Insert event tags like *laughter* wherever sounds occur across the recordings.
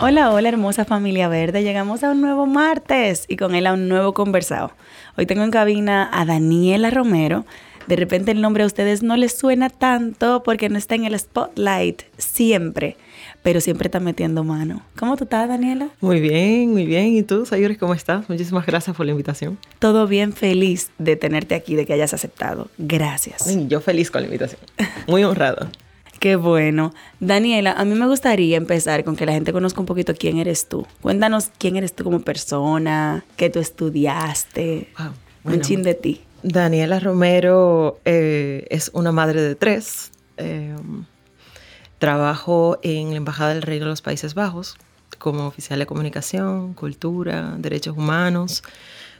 Hola, hola hermosa familia verde. Llegamos a un nuevo martes y con él a un nuevo conversado. Hoy tengo en cabina a Daniela Romero. De repente el nombre a ustedes no les suena tanto porque no está en el spotlight siempre, pero siempre está metiendo mano. ¿Cómo tú estás, Daniela? Muy bien, muy bien. ¿Y tú, Sayuri, cómo estás? Muchísimas gracias por la invitación. Todo bien, feliz de tenerte aquí, de que hayas aceptado. Gracias. Yo feliz con la invitación. Muy honrado. Qué bueno. Daniela, a mí me gustaría empezar con que la gente conozca un poquito quién eres tú. Cuéntanos quién eres tú como persona, qué tú estudiaste, un chin de ti. Daniela Romero eh, es una madre de tres. Eh, trabajo en la Embajada del Reino de los Países Bajos como oficial de comunicación, cultura, derechos humanos,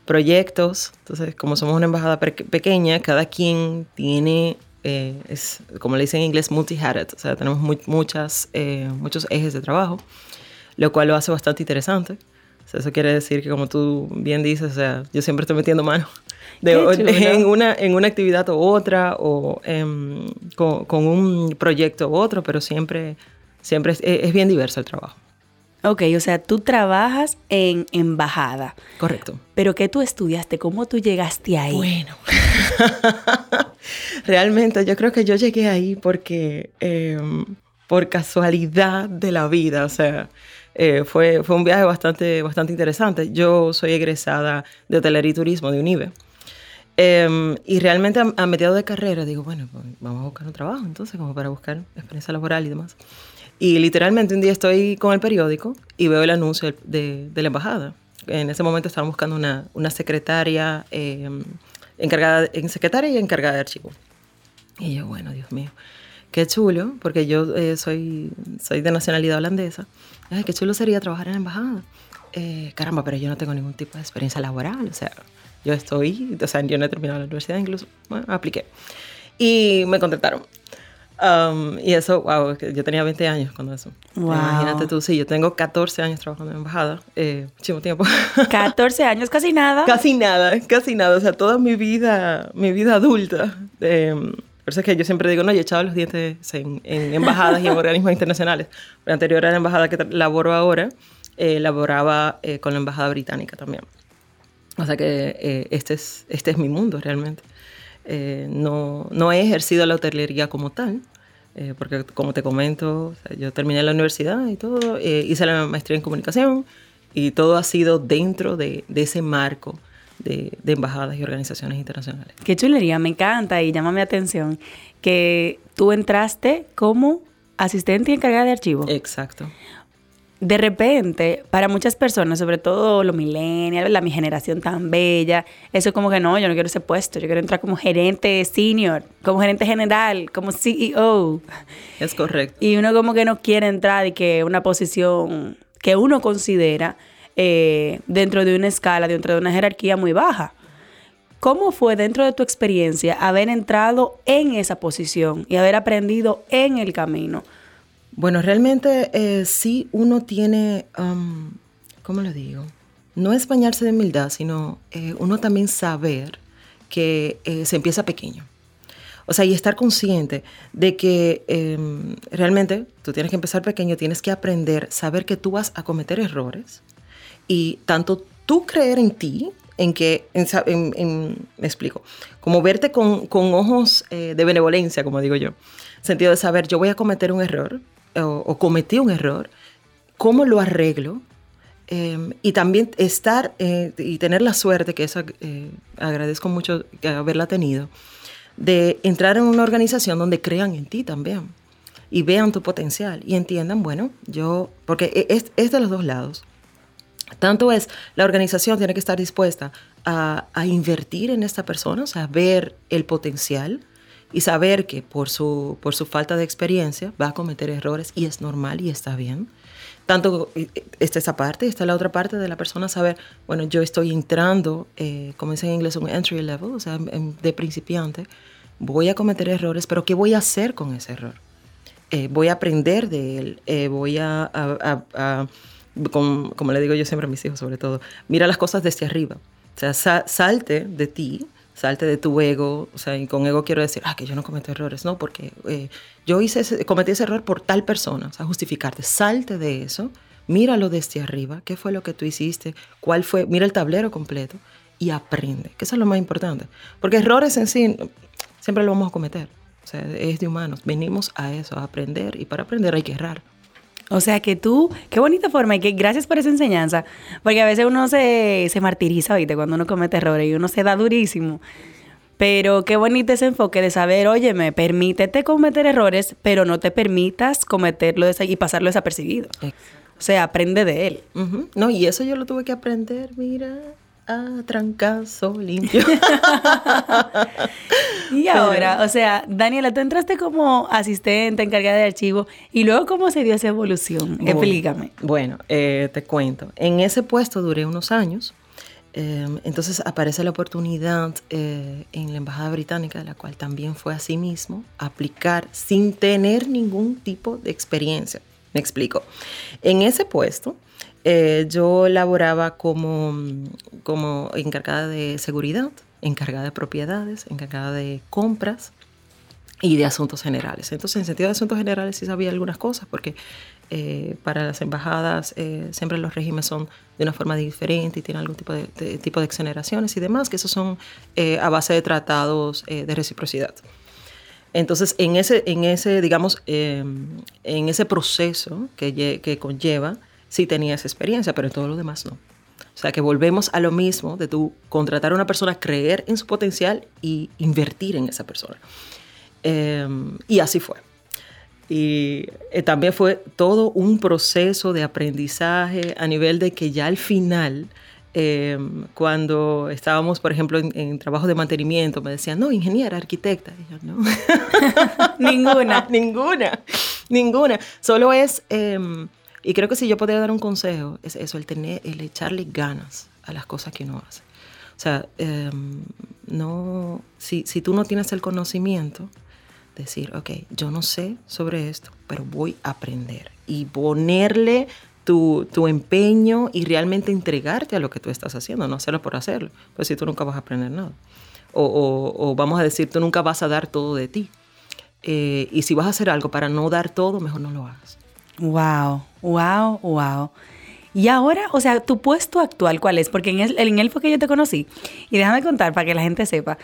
proyectos. Entonces, como somos una embajada pequeña, cada quien tiene eh, es, como le dicen en inglés, multi-hatted, o sea, tenemos muchas, eh, muchos ejes de trabajo, lo cual lo hace bastante interesante. eso quiere decir que, como tú bien dices, o sea, yo siempre estoy metiendo mano *laughs* de, en, una, en una actividad u otra o con, con, un proyecto u otro, pero siempre, siempre es, es bien diverso el trabajo. Ok, o sea, tú trabajas en embajada. Correcto. Pero ¿qué tú estudiaste? ¿Cómo tú llegaste ahí? Bueno, *laughs* *laughs* realmente yo creo que yo llegué ahí porque, em, por casualidad de la vida, o sea, eh, fue, fue un viaje bastante, bastante interesante. Yo soy egresada de hotelería y turismo de UNIBE. Em, y realmente a, a mediados de carrera digo, bueno, pues vamos a buscar un trabajo entonces, como para buscar experiencia laboral y demás. Y literalmente un día estoy con el periódico y veo el anuncio de, de la embajada. En ese momento estaban buscando una, una secretaria em, encargada, en secretaria y encargada de archivo. Y yo, bueno, Dios mío, qué chulo, porque yo eh, soy, soy de nacionalidad holandesa. Ay, qué chulo sería trabajar en la embajada. Eh, caramba, pero yo no tengo ningún tipo de experiencia laboral, o sea, yo estoy, o sea, yo no he terminado la universidad incluso, bueno, apliqué. Y me contrataron. Um, y eso, wow, yo tenía 20 años cuando eso. Imagínate tú, sí, yo tengo 14 años trabajando en embajada, eh, muchísimo tiempo. *laughs* 14 años, casi nada. Casi nada, casi nada, o sea, toda mi vida, mi vida adulta. Eh, por eso es que yo siempre digo, no, yo he echado los dientes en, embajadas y en *laughs* organismos internacionales. La anterior a la embajada que laboro ahora, eh, laboraba eh, con la embajada británica también. O sea que eh, este, es, este es mi mundo realmente. Eh, no, no, he ejercido la hotelería como tal, eh, porque como te comento, yo terminé la universidad y todo, eh, hice la maestría en comunicación y todo ha sido dentro de, de ese marco de, de, embajadas y organizaciones internacionales. Qué chulería, me encanta y llama mi atención que tú entraste como asistente y encargada de archivo. Exacto de repente, para muchas personas, sobre todo los millennials, la mi generación tan bella, eso es como que no, yo no quiero ese puesto, yo quiero entrar como gerente senior, como gerente general, como CEO. Es correcto. Y uno como que no quiere entrar y que una posición que uno considera eh, dentro de una escala, dentro de una jerarquía muy baja. ¿Cómo fue dentro de tu experiencia haber entrado en esa posición y haber aprendido en el camino? Bueno, realmente eh, sí uno tiene, um, ¿cómo lo digo? No es bañarse de humildad, sino eh, uno también saber que eh, se empieza pequeño. O sea, y estar consciente de que em, realmente tú tienes que empezar pequeño, tienes que aprender, saber que tú vas a cometer errores y tanto tú creer en ti, en que, me explico, como verte con, con ojos de benevolencia, como digo yo, sentido de saber, yo voy a cometer un error, o, cometí un error, ¿cómo lo arreglo? Em, y también estar eh, y tener la suerte, que eso eh, agradezco mucho haberla tenido, de entrar en una organización donde crean en ti también y vean tu potencial y entiendan, bueno, yo, porque e, es, es de los dos lados. Tanto es, la organización tiene que estar dispuesta a, a, invertir en esta persona, o sea, ver el potencial y saber que por su, por su falta de experiencia va a cometer errores y es normal y está bien tanto está esa parte, está la otra parte de la persona saber, bueno, yo estoy entrando, eh, como dicen en inglés, un entry level, o sea, de principiante, voy a cometer errores, pero ¿qué voy a hacer con ese error? Eh, voy a aprender de él, eh, voy a, como, como, le digo yo siempre a mis hijos sobre todo, mira las cosas desde arriba, o sea, salte de ti salte de tu ego, o sea, y con ego quiero decir, ah, que yo no cometo errores, no, porque eh, yo hice cometí ese error por tal persona, o sea, justificarte, salte de eso, míralo desde arriba, qué fue lo que tú hiciste, cuál fue, mira el tablero completo y aprende, que eso es lo más importante, porque errores en sí siempre lo vamos a cometer, o sea, es de humanos, venimos a eso, a aprender, y para aprender hay que errar. O sea que tú, qué bonita forma y que gracias por esa enseñanza, porque a veces uno se, se martiriza, ¿viste? Cuando uno comete errores y uno se da durísimo. Pero qué bonito ese enfoque de saber, óyeme, permítete cometer errores, pero no te permitas cometerlo y pasarlo desapercibido. O sea, aprende de él. No, y eso yo lo tuve que aprender, mira a trancazo limpio. *laughs* y ahora, o sea, Daniela, tú entraste como asistente, encargada de archivo, y luego cómo se dio esa evolución. Explícame. Bueno, eh, te cuento. En ese puesto duré unos años. Em, entonces aparece la oportunidad eh, en la Embajada Británica, de la cual también fue así mismo, aplicar sin tener ningún tipo de experiencia. Me explico. En ese puesto, eh, yo laboraba como, como encargada de seguridad, encargada de propiedades, encargada de compras y de asuntos generales. Entonces, en sentido de asuntos generales sí sabía algunas cosas, porque eh, para las embajadas eh, siempre los regímenes son de una forma diferente y tienen algún tipo de, tipo de exoneraciones y demás, que esos son a base de tratados de reciprocidad. Entonces, en ese, en ese digamos, en ese proceso que, que conlleva sí tenía esa experiencia, pero en todo lo demás no. O sea que volvemos a lo mismo de tú contratar a una persona, creer en su potencial y invertir en esa persona. Em, y así fue. Y eh, también fue todo un proceso de aprendizaje a nivel de que ya al final, em, cuando estábamos, por ejemplo, en, trabajo de mantenimiento, me decían, no, ingeniera, arquitecta. Y yo, no. *laughs* ninguna. *laughs* ninguna. Ninguna. Solo es em, y creo que si yo podría dar un consejo, es eso, el, tener, el echarle ganas a las cosas que uno hace. O sea, em, no, si, si tú no tienes el conocimiento, decir, ok, yo no sé sobre esto, pero voy a aprender y ponerle tu, tu, empeño y realmente entregarte a lo que tú estás haciendo, no hacerlo por hacerlo, pues si tú nunca vas a aprender nada. O, o, vamos a decir, tú nunca vas a dar todo de ti. Eh, y si vas a hacer algo para no dar todo, mejor no lo hagas. Wow, wow, wow. Y ahora, o sea, tu puesto actual, ¿cuál es? Porque en, el, en él fue que yo te conocí. Y déjame contar para que la gente sepa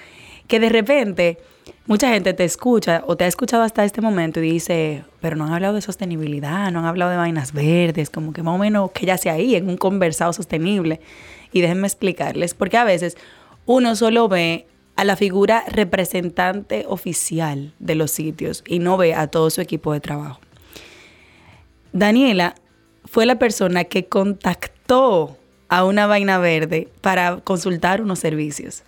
que de repente mucha gente te escucha o te ha escuchado hasta este momento y dice, pero no han hablado de sostenibilidad, no han hablado de vainas verdes, como que más o menos que ya sea ahí, en un conversado sostenible. Y déjenme explicarles, porque a veces uno solo ve a la figura representante oficial de los sitios y no ve a todo su equipo de trabajo. Daniela fue la persona que contactó a una vaina verde para consultar unos servicios.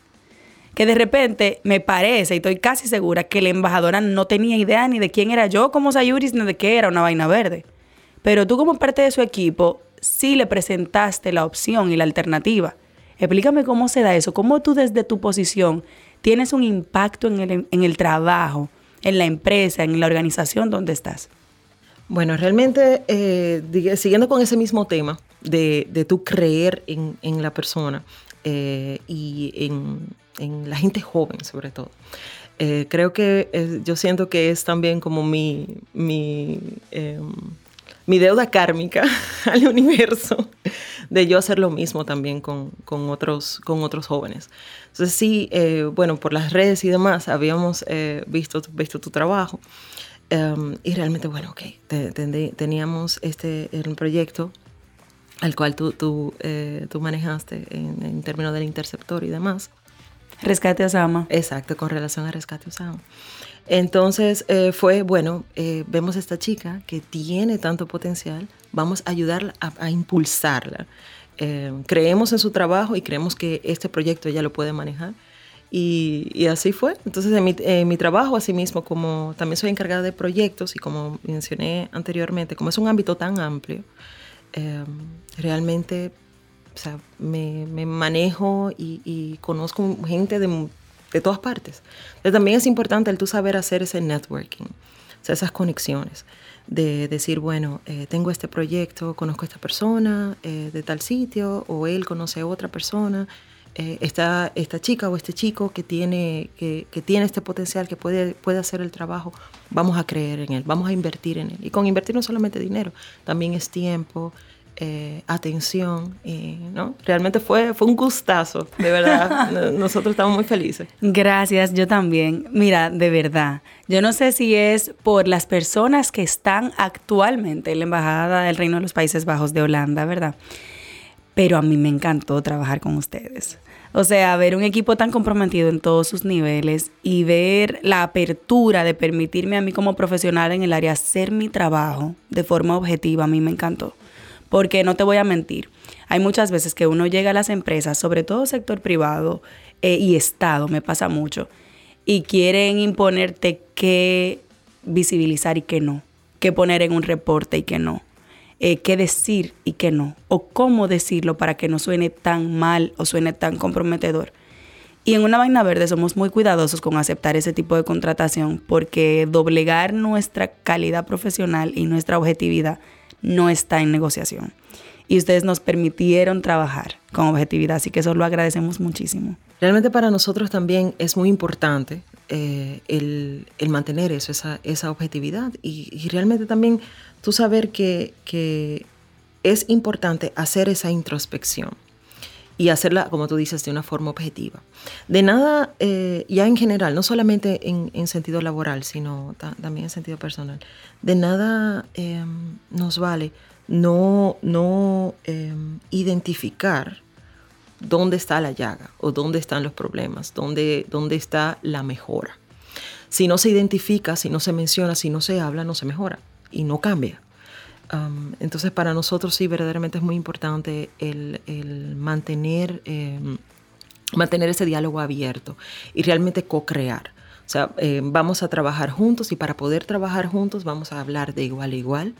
Que de repente me parece, y estoy casi segura, que la embajadora no tenía idea ni de quién era yo como Sayuris, ni de qué era una vaina verde. Pero tú como parte de su equipo, sí le presentaste la opción y la alternativa. Explícame cómo se da eso, cómo tú desde tu posición tienes un impacto en el, en el trabajo, en la empresa, en la organización donde estás. Bueno, realmente, eh, siguiendo con ese mismo tema de, de tú creer en, en la persona eh, y en, en, la gente joven sobre todo, eh, creo que yo siento que es también como mi, mi, em, mi deuda kármica *laughs* al universo de yo hacer lo mismo también con, con otros, con otros jóvenes. Entonces sí, bueno, por las redes y demás habíamos visto, visto tu trabajo. Em, y realmente, bueno, ok, teníamos este, el proyecto al cual tú, tú, eh, tú manejaste en, términos del interceptor y demás. Rescate Osama. Exacto, con relación a Rescate Osama. Entonces eh, fue, bueno, eh, vemos a esta chica que tiene tanto potencial, vamos a ayudarla a, impulsarla. creemos en su trabajo y creemos que este proyecto ella lo puede manejar. Y, así fue. Entonces, en mi, en mi trabajo, asimismo, como también soy encargada de proyectos y como mencioné anteriormente, como es un ámbito tan amplio, Em, realmente o sea, me, manejo y, conozco gente de, de, todas partes. Pero también es importante el tú saber hacer ese networking, o sea, esas conexiones. De decir, bueno, eh, tengo este proyecto, conozco a esta persona eh, de tal sitio, o él conoce a otra persona, eh, esta, esta chica o este chico que tiene, que, que, tiene este potencial, que puede, puede hacer el trabajo, vamos a creer en él, vamos a invertir en él. Y con invertir no solamente dinero, también es tiempo, eh, atención. Y, ¿no? Realmente fue, fue un gustazo, de verdad. *laughs* Nosotros estamos muy felices. Gracias, yo también. Mira, de verdad, yo no sé si es por las personas que están actualmente en la Embajada del Reino de los Países Bajos de Holanda, ¿verdad? Pero a mí me encantó trabajar con ustedes. O sea, ver un equipo tan comprometido en todos sus niveles y ver la apertura de permitirme a mí como profesional en el área hacer mi trabajo de forma objetiva, a mí me encantó. Porque no te voy a mentir, hay muchas veces que uno llega a las empresas, sobre todo sector privado eh, y Estado, me pasa mucho, y quieren imponerte qué visibilizar y qué no, qué poner en un reporte y qué no. Eh, qué decir y qué no, o cómo decirlo para que no suene tan mal o suene tan comprometedor. Y en una vaina verde somos muy cuidadosos con aceptar ese tipo de contratación porque doblegar nuestra calidad profesional y nuestra objetividad no está en negociación. Y ustedes nos permitieron trabajar con objetividad, así que eso lo agradecemos muchísimo. Realmente para nosotros también es muy importante eh, el, mantener eso, esa, objetividad y realmente también tú saber que, es importante hacer esa introspección y hacerla, como tú dices, de una forma objetiva. De nada, eh, ya en general, no solamente en, sentido laboral, sino también en sentido personal, de nada em, nos vale no, no identificar dónde está la llaga o dónde están los problemas, dónde, dónde está la mejora. Si no se identifica, si no se menciona, si no se habla, no se mejora y no cambia. entonces para nosotros sí verdaderamente es muy importante el, mantener, em, mantener ese diálogo abierto y realmente co-crear. O sea, eh, vamos a trabajar juntos y para poder trabajar juntos vamos a hablar de igual a igual.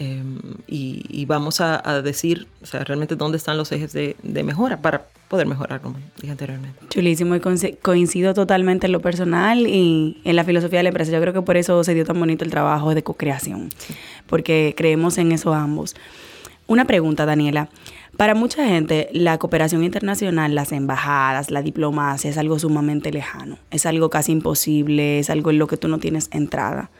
Em, y, vamos a, decir o sea, realmente dónde están los ejes de, de mejora para poder mejorar, como dije anteriormente. Chulísimo y coincido totalmente en lo personal y en la filosofía de la empresa. Yo creo que por eso se dio tan bonito el trabajo de co-creación, porque creemos en eso ambos. Una pregunta, Daniela. Para mucha gente, la cooperación internacional, las embajadas, la diplomacia es algo sumamente lejano, es algo casi imposible, es algo en lo que tú no tienes entrada.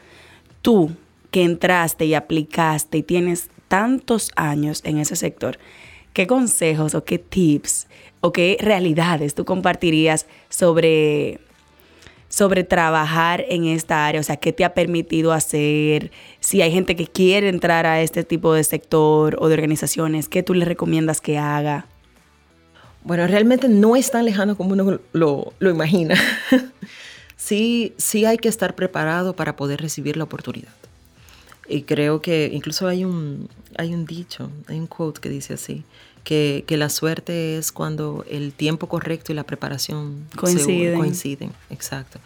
Tú, que entraste y aplicaste y tienes tantos años en ese sector, ¿qué consejos o qué tips o qué realidades tú compartirías sobre, sobre trabajar en esta área? O sea, ¿qué te ha permitido hacer? Si hay gente que quiere entrar a este tipo de sector o de organizaciones, ¿qué tú le recomiendas que haga? Bueno, realmente no es tan lejano como uno lo, lo imagina. *laughs* sí, sí hay que estar preparado para poder recibir la oportunidad. Y creo que incluso hay un, hay un dicho, hay un quote que dice así, que, la suerte es cuando el tiempo correcto y la preparación coinciden. coinciden. Exacto.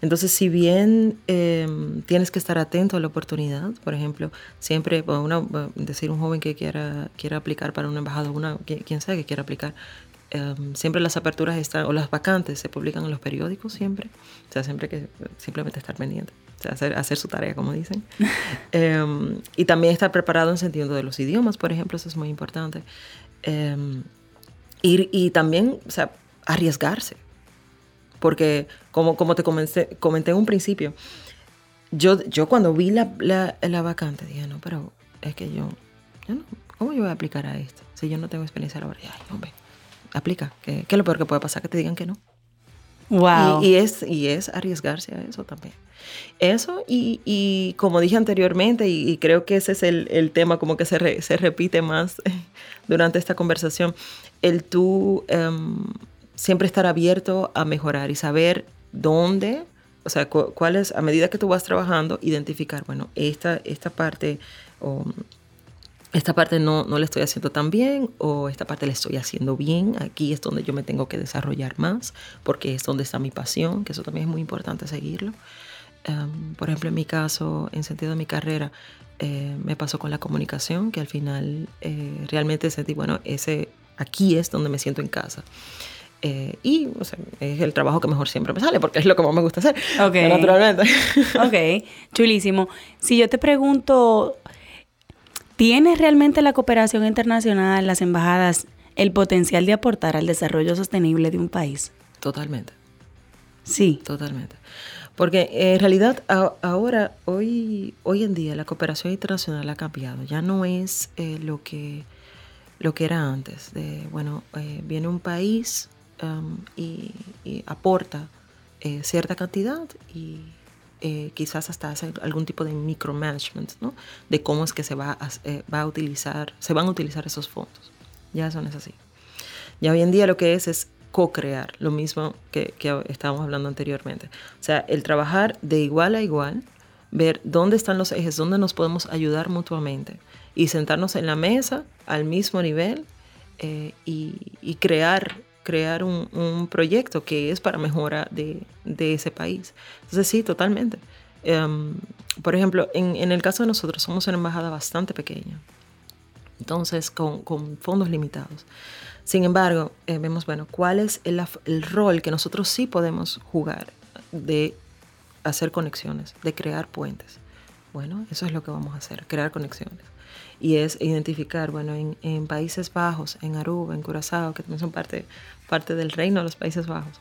Entonces, si bien em, tienes que estar atento a la oportunidad, por ejemplo, siempre, bueno, decir un joven que quiera, quiera aplicar para una embajada, una, quien sea que quiera aplicar, em, siempre las aperturas están, o las vacantes se publican en los periódicos siempre. O sea, siempre que simplemente estar pendiente. O sea, hacer, hacer su tarea, como dicen. *laughs* Em, y también estar preparado en sentido de los idiomas, por ejemplo, eso es muy importante. Em, y, también, o sea, arriesgarse. Porque, como, como te comenté, comenté en un principio, yo, yo cuando vi la, la, vacante dije, no, pero es que yo, yo no, ¿cómo yo voy a aplicar a esto? Si yo no tengo experiencia laboral, ay, hombre, aplica. ¿Qué, ¿Qué, es lo peor que puede pasar? Que te digan que no. Wow. Y, es, y es arriesgarse a eso también. Eso y, como dije anteriormente, y, creo que ese es el, tema como que se, se, repite más *laughs* durante esta conversación, el tú em, siempre estar abierto a mejorar y saber dónde, o sea, cuál es, a medida que tú vas trabajando, identificar, bueno, esta, esta parte o esta parte no, no la estoy haciendo tan bien o esta parte la estoy haciendo bien. Aquí es donde yo me tengo que desarrollar más porque es donde está mi pasión, que eso también es muy importante seguirlo. Em, por ejemplo, en mi caso, en sentido de mi carrera, eh, me pasó con la comunicación, que al final eh, realmente sentí, bueno, ese, aquí es donde me siento en casa. Eh, y o sea, es el trabajo que mejor siempre me sale porque es lo que más me gusta hacer. Ok. *laughs* Naturalmente. Ok, chulísimo. Si yo te pregunto, ¿tiene realmente la cooperación internacional, las embajadas, el potencial de aportar al desarrollo sostenible de un país? Totalmente. Sí. Totalmente. Porque en realidad ahora, hoy, hoy en día, la cooperación internacional ha cambiado. Ya no es eh, lo, que, lo que era antes. De, bueno, eh, viene un país um, y, aporta eh, cierta cantidad y quizás hasta hace algún tipo de micromanagement, ¿no? De cómo es que se va a, a utilizar, se van a utilizar esos fondos. Ya eso no es así. Ya hoy en día lo que es es co-crear, lo mismo que, que estábamos hablando anteriormente. O sea, el trabajar de igual a igual, ver dónde están los ejes, dónde nos podemos ayudar mutuamente y sentarnos en la mesa al mismo nivel eh, y, crear, crear un, proyecto que es para mejora de, ese país. Entonces sí, totalmente. Em, por ejemplo, en, en, el caso de nosotros somos una embajada bastante pequeña, entonces con, con fondos limitados. Sin embargo, eh, vemos, bueno, cuál es el, rol que nosotros sí podemos jugar de hacer conexiones, de crear puentes. Bueno, eso es lo que vamos a hacer, crear conexiones. Y es identificar, bueno, en, Países Bajos, en Aruba, en Curazao, que también son parte, parte del reino de los Países Bajos,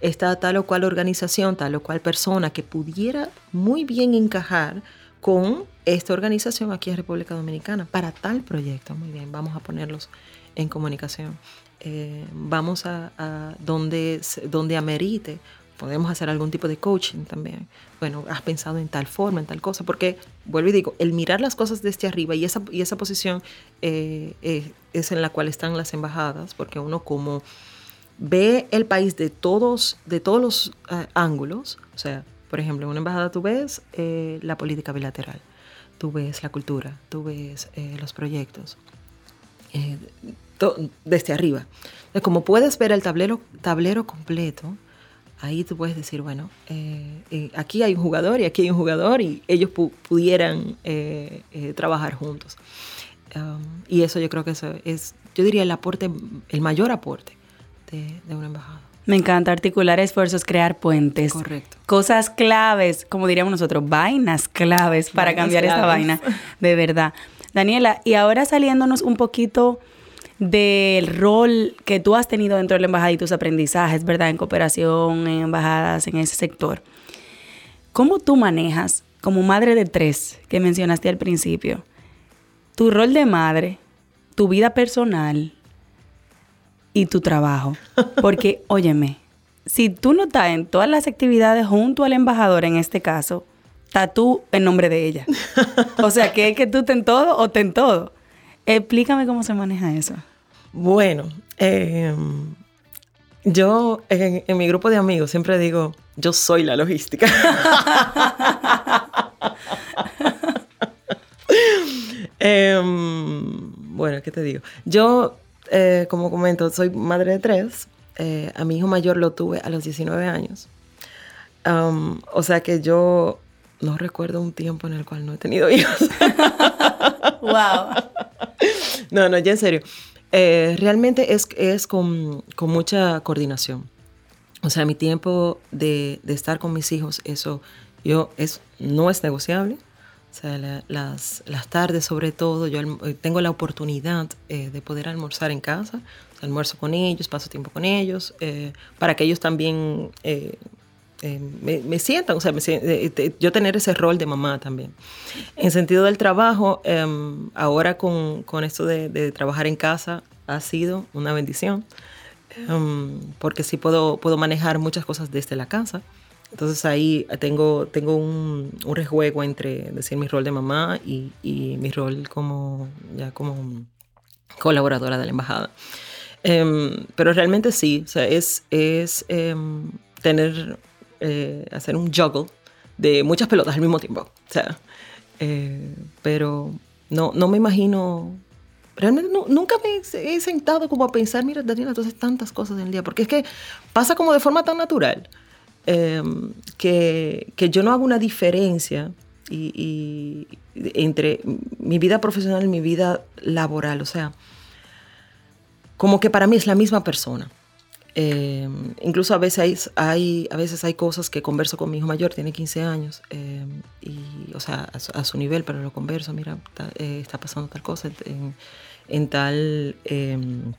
está tal o cual organización, tal o cual persona que pudiera muy bien encajar con esta organización aquí en República Dominicana para tal proyecto. Muy bien, vamos a ponerlos en comunicación. Eh, vamos a, donde, donde amerite, podemos hacer algún tipo de coaching también. Bueno, has pensado en tal forma, en tal cosa, porque vuelvo y digo, el mirar las cosas desde arriba y esa, y esa posición eh, eh, es en la cual están las embajadas, porque uno como ve el país de todos, de todos los ángulos, o sea, por ejemplo, en una embajada tú ves la política bilateral, tú ves la cultura, tú ves los proyectos, desde arriba. Como puedes ver el tablero, tablero completo, ahí tú puedes decir, bueno, eh, eh, aquí hay un jugador y aquí hay un jugador y ellos pudieran eh, trabajar juntos. Um, y eso yo creo que eso es, yo diría, el aporte, el mayor aporte de, de una embajada. Me encanta articular esfuerzos, crear puentes. Correcto. Cosas claves, como diríamos nosotros, vainas claves para cambiar esta vaina, de verdad. Daniela, y ahora saliéndonos un poquito del rol que tú has tenido dentro de la embajada y tus aprendizajes, ¿verdad? En cooperación, en embajadas, en ese sector. ¿Cómo tú manejas, como madre de tres, que mencionaste al principio, tu rol de madre, tu vida personal y tu trabajo? Porque, *laughs* óyeme, si tú no estás en todas las actividades junto al embajador, en este caso, está tú en nombre de ella. O sea, que es que tú ten todo o ten todo. Explícame cómo se maneja eso. Bueno, em, yo en, mi grupo de amigos siempre digo, yo soy la logística. *laughs* Em, bueno, ¿qué te digo? Yo, eh, como comento, soy madre de tres. Eh, a mi hijo mayor lo tuve a los 19 años. o sea que yo no recuerdo un tiempo en el cual no he tenido hijos. *laughs* wow. No, no, ya en serio. Eh, realmente es, es con, con, mucha coordinación. O sea, mi tiempo de, de, estar con mis hijos, eso yo es, no es negociable. O sea, las, las, tardes sobre todo, yo eh, tengo la oportunidad eh, de poder almorzar en casa. O almuerzo con ellos, paso tiempo con ellos, para que ellos también eh, me, sientan, o sea, eh, yo tener ese rol de mamá también. En sentido del trabajo, em, ahora con, con, esto de, trabajar en casa ha sido una bendición. em, porque sí puedo, puedo manejar muchas cosas desde la casa. Entonces ahí tengo, tengo un, un rejuego entre decir mi rol de mamá y, y, mi rol como, ya como colaboradora de la embajada. Em, pero realmente sí, o sea, es, es em, tener, eh, hacer un juggle de muchas pelotas al mismo tiempo. O sea, eh, pero no, no me imagino realmente nunca me he sentado como a pensar, mira, Daniela, entonces tantas cosas en el día, porque es que pasa como de forma tan natural. Em, que, que, yo no hago una diferencia y, entre mi vida profesional y mi vida laboral. O sea, como que para mí es la misma persona. Em, incluso a veces hay, a veces hay cosas que converso con mi hijo mayor, tiene 15 años, em, y, o sea, a su, nivel, pero lo converso, mira, eh, está, pasando tal cosa en, en tal, en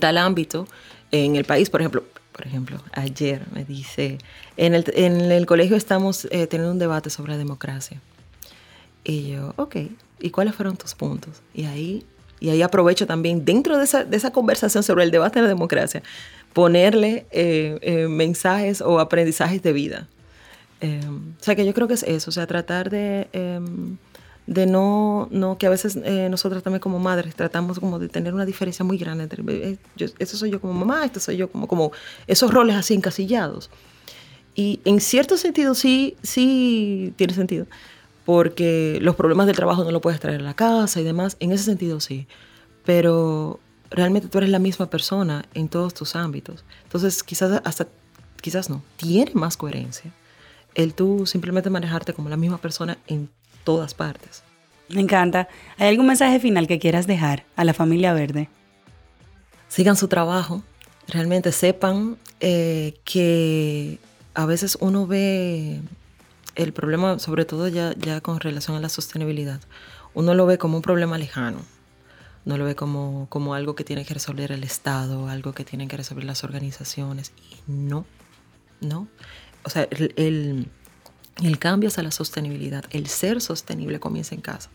tal ámbito en el país. Por ejemplo, por ejemplo, ayer me dice, en el, en el colegio estamos eh, teniendo un debate sobre la democracia. Y yo, ok, ¿y cuáles fueron tus puntos? Y ahí, y ahí aprovecho también, dentro de esa, de esa conversación sobre el debate de la democracia, ponerle eh, eh, mensajes o aprendizajes de vida. o sea que yo creo que es eso, o sea, tratar de em, de no, no que a veces eh, nosotros también como madres tratamos como de tener una diferencia muy grande entre, eh, yo, eso soy yo como mamá, esto soy yo como, como esos roles así encasillados. Y en cierto sentido sí, sí tiene sentido, porque los problemas del trabajo no lo puedes traer a la casa y demás, en ese sentido sí, pero realmente tú eres la misma persona en todos tus ámbitos. Entonces quizás hasta, quizás no, tiene más coherencia el tú simplemente manejarte como la misma persona en todas partes. Me encanta. ¿Hay algún mensaje final que quieras dejar a la familia verde? Sigan su trabajo. Realmente sepan eh, que a veces uno ve el problema, sobre todo ya, ya con relación a la sostenibilidad, uno lo ve como un problema lejano. No lo ve como, como algo que tiene que resolver el Estado, algo que tienen que resolver las organizaciones. Y no, no. O sea, el el cambio hacia la sostenibilidad, el ser sostenible comienza en casa,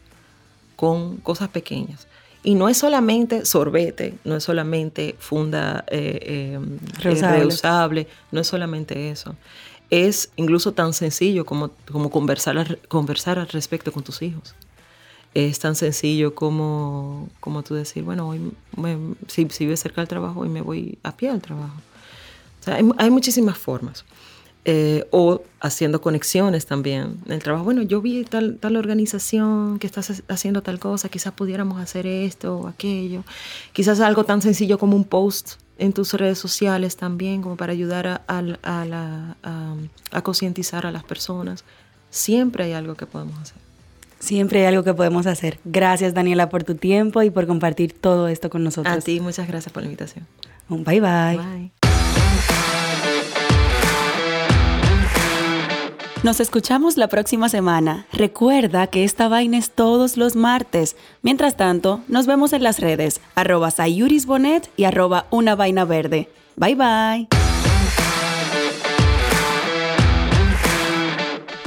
con cosas pequeñas. Y no es solamente sorbete, no es solamente funda eh, eh, reusable. no es solamente eso. Es incluso tan sencillo como, como conversar, conversar al respecto con tus hijos. Es tan sencillo como, como tú decir, bueno, hoy si, si vives cerca del trabajo, hoy me voy a pie al trabajo. Hay muchísimas formas. Eh, o haciendo conexiones también en el trabajo. Bueno, yo vi tal, tal organización que está haciendo tal cosa, quizás pudiéramos hacer esto o aquello. Quizás algo tan sencillo como un post en tus redes sociales también, como para ayudar a, a, a concientizar a las personas. Siempre hay algo que podemos hacer. Siempre hay algo que podemos hacer. Gracias Daniela por tu tiempo y por compartir todo esto con nosotros. A ti, muchas gracias por la invitación. bye. Bye. bye. Nos escuchamos la próxima semana. Recuerda que esta vaina es todos los martes. Mientras tanto, nos vemos en las redes, arroba sayurisbonet y arroba una vaina verde. Bye bye.